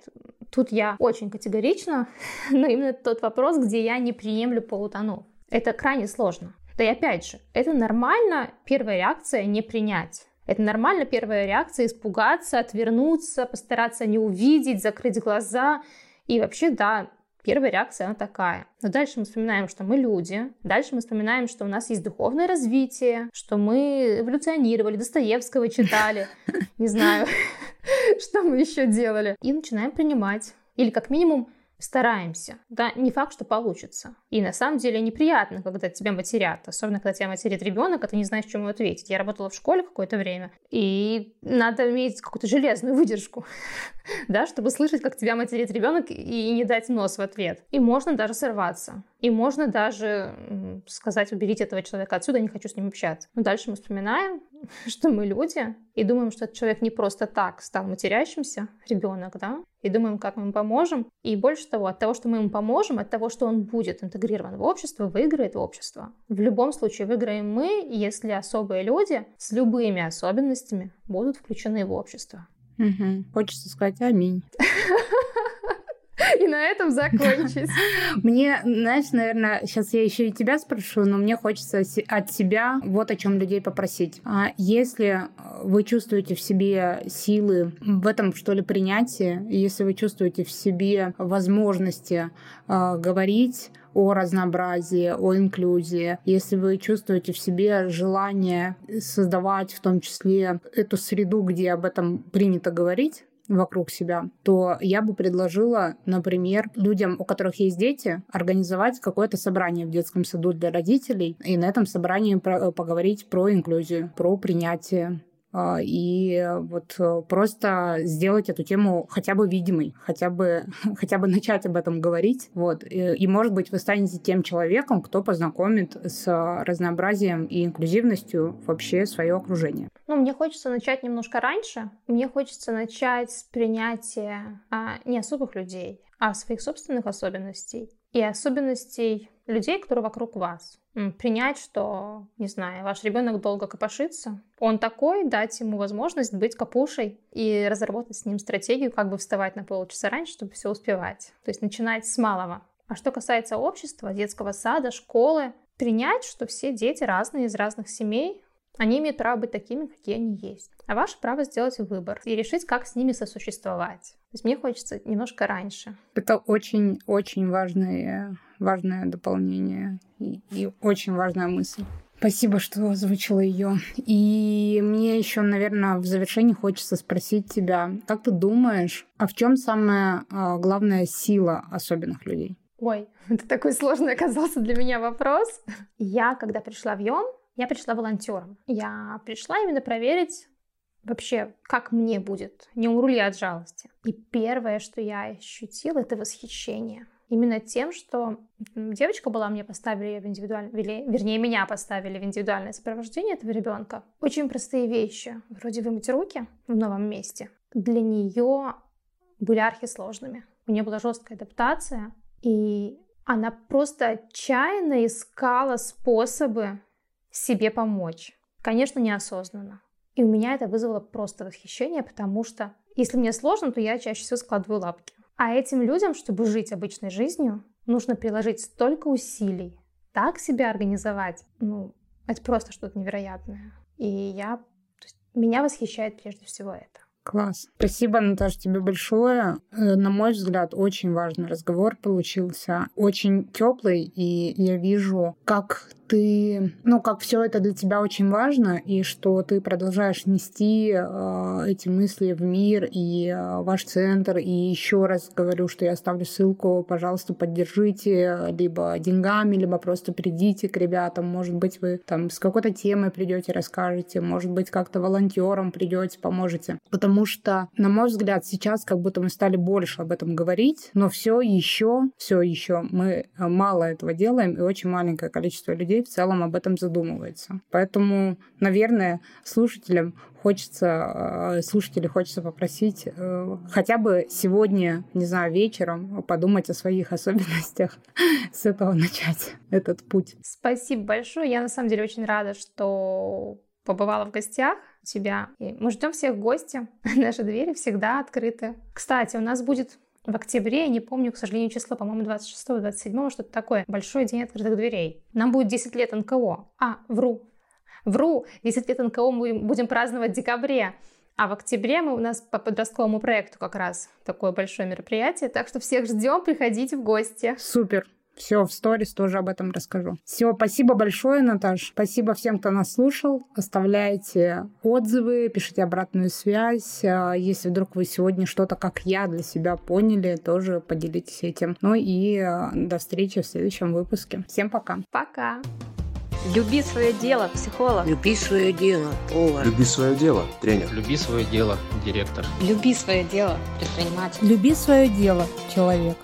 Тут я очень категорична, но именно тот вопрос, где я не приемлю полутонов. Это крайне сложно. Да и опять же, это нормально первая реакция не принять. Это нормально первая реакция испугаться, отвернуться, постараться не увидеть, закрыть глаза. И вообще, да, Первая реакция, она такая. Но дальше мы вспоминаем, что мы люди. Дальше мы вспоминаем, что у нас есть духовное развитие, что мы эволюционировали, Достоевского читали. Не знаю, что мы еще делали. И начинаем принимать. Или как минимум стараемся. Да, не факт, что получится. И на самом деле неприятно, когда тебя матерят. Особенно, когда тебя материт ребенок, а ты не знаешь, чему ответить. Я работала в школе какое-то время, и надо иметь какую-то железную выдержку, да, чтобы слышать, как тебя материт ребенок и не дать нос в ответ. И можно даже сорваться. И можно даже сказать, уберите этого человека отсюда, не хочу с ним общаться. Но дальше мы вспоминаем, что мы люди, и думаем, что этот человек не просто так стал матерящимся, ребенок, да, и думаем, как мы ему поможем. И больше того, от того, что мы ему поможем, от того, что он будет интегрирован в общество, выиграет общество. В любом случае выиграем мы, если особые люди с любыми особенностями будут включены в общество. Угу. Хочется сказать аминь. и на этом закончить. Мне, знаешь, наверное, сейчас я еще и тебя спрошу, но мне хочется от себя вот о чем людей попросить. А если вы чувствуете в себе силы в этом, что ли, принятии, если вы чувствуете в себе возможности э, говорить о разнообразии, о инклюзии, если вы чувствуете в себе желание создавать в том числе эту среду, где об этом принято говорить, вокруг себя, то я бы предложила, например, людям, у которых есть дети, организовать какое-то собрание в детском саду для родителей и на этом собрании поговорить про инклюзию, про принятие и вот э, просто сделать эту тему хотя бы видимой, хотя бы, хотя бы начать об этом говорить. Вот. И, и, может быть, вы станете тем человеком, кто познакомит с разнообразием и инклюзивностью вообще свое окружение. Ну, мне хочется начать немножко раньше. Мне хочется начать с принятия а, не особых людей, а своих собственных особенностей и особенностей людей, которые вокруг вас. Принять, что, не знаю, ваш ребенок долго копошится, он такой, дать ему возможность быть капушей и разработать с ним стратегию, как бы вставать на полчаса раньше, чтобы все успевать. То есть начинать с малого. А что касается общества, детского сада, школы, принять, что все дети разные из разных семей, они имеют право быть такими, какие они есть. А ваше право сделать выбор и решить, как с ними сосуществовать. То есть мне хочется немножко раньше. Это очень-очень важное, важное дополнение и, и очень важная мысль. Спасибо, что озвучила ее. И мне еще, наверное, в завершении хочется спросить тебя, как ты думаешь, а в чем самая а, главная сила особенных людей? Ой, это такой сложный оказался для меня вопрос. Я, когда пришла в ЙОМ, я пришла волонтером. Я пришла именно проверить вообще, как мне будет, не умру ли я от жалости. И первое, что я ощутила, это восхищение. Именно тем, что девочка была, мне поставили в индивидуальное, вернее, меня поставили в индивидуальное сопровождение этого ребенка. Очень простые вещи, вроде вымыть руки в новом месте. Для нее были архисложными. У нее была жесткая адаптация, и она просто отчаянно искала способы себе помочь. Конечно, неосознанно. И у меня это вызвало просто восхищение, потому что если мне сложно, то я чаще всего складываю лапки. А этим людям, чтобы жить обычной жизнью, нужно приложить столько усилий, так себя организовать, ну, это просто что-то невероятное. И я, есть, меня восхищает прежде всего это. Класс. Спасибо, Наташа, тебе большое. Э, на мой взгляд, очень важный разговор получился. Очень теплый, и я вижу, как ты, ну, как все это для тебя очень важно, и что ты продолжаешь нести э, эти мысли в мир и э, ваш центр. И еще раз говорю, что я оставлю ссылку, пожалуйста, поддержите либо деньгами, либо просто придите к ребятам. Может быть, вы там с какой-то темой придете, расскажете, может быть, как-то волонтером придете, поможете. Потому что, на мой взгляд, сейчас как будто мы стали больше об этом говорить, но все еще, все еще мы мало этого делаем, и очень маленькое количество людей в целом об этом задумывается. Поэтому, наверное, слушателям хочется, э, слушатели хочется попросить э, хотя бы сегодня, не знаю, вечером подумать о своих особенностях, с этого начать этот путь. Спасибо большое. Я на самом деле очень рада, что побывала в гостях у тебя. И мы ждем всех в гости. Наши двери всегда открыты. Кстати, у нас будет в октябре, я не помню, к сожалению, число, по-моему, 26-27, что-то такое. Большой день открытых дверей. Нам будет 10 лет НКО. А, вру. Вру, 10 лет НКО мы будем праздновать в декабре. А в октябре мы у нас по подростковому проекту как раз такое большое мероприятие. Так что всех ждем, приходите в гости. Супер. Все, в сторис тоже об этом расскажу. Все, спасибо большое, Наташ. Спасибо всем, кто нас слушал. Оставляйте отзывы, пишите обратную связь. А, если вдруг вы сегодня что-то, как я, для себя поняли, тоже поделитесь этим. Ну и а, до встречи в следующем выпуске. Всем пока. Пока. Люби свое дело, психолог. Люби свое дело, повар. Люби свое дело, тренер. Люби свое дело, директор. Люби свое дело, предприниматель. Люби свое дело, человек.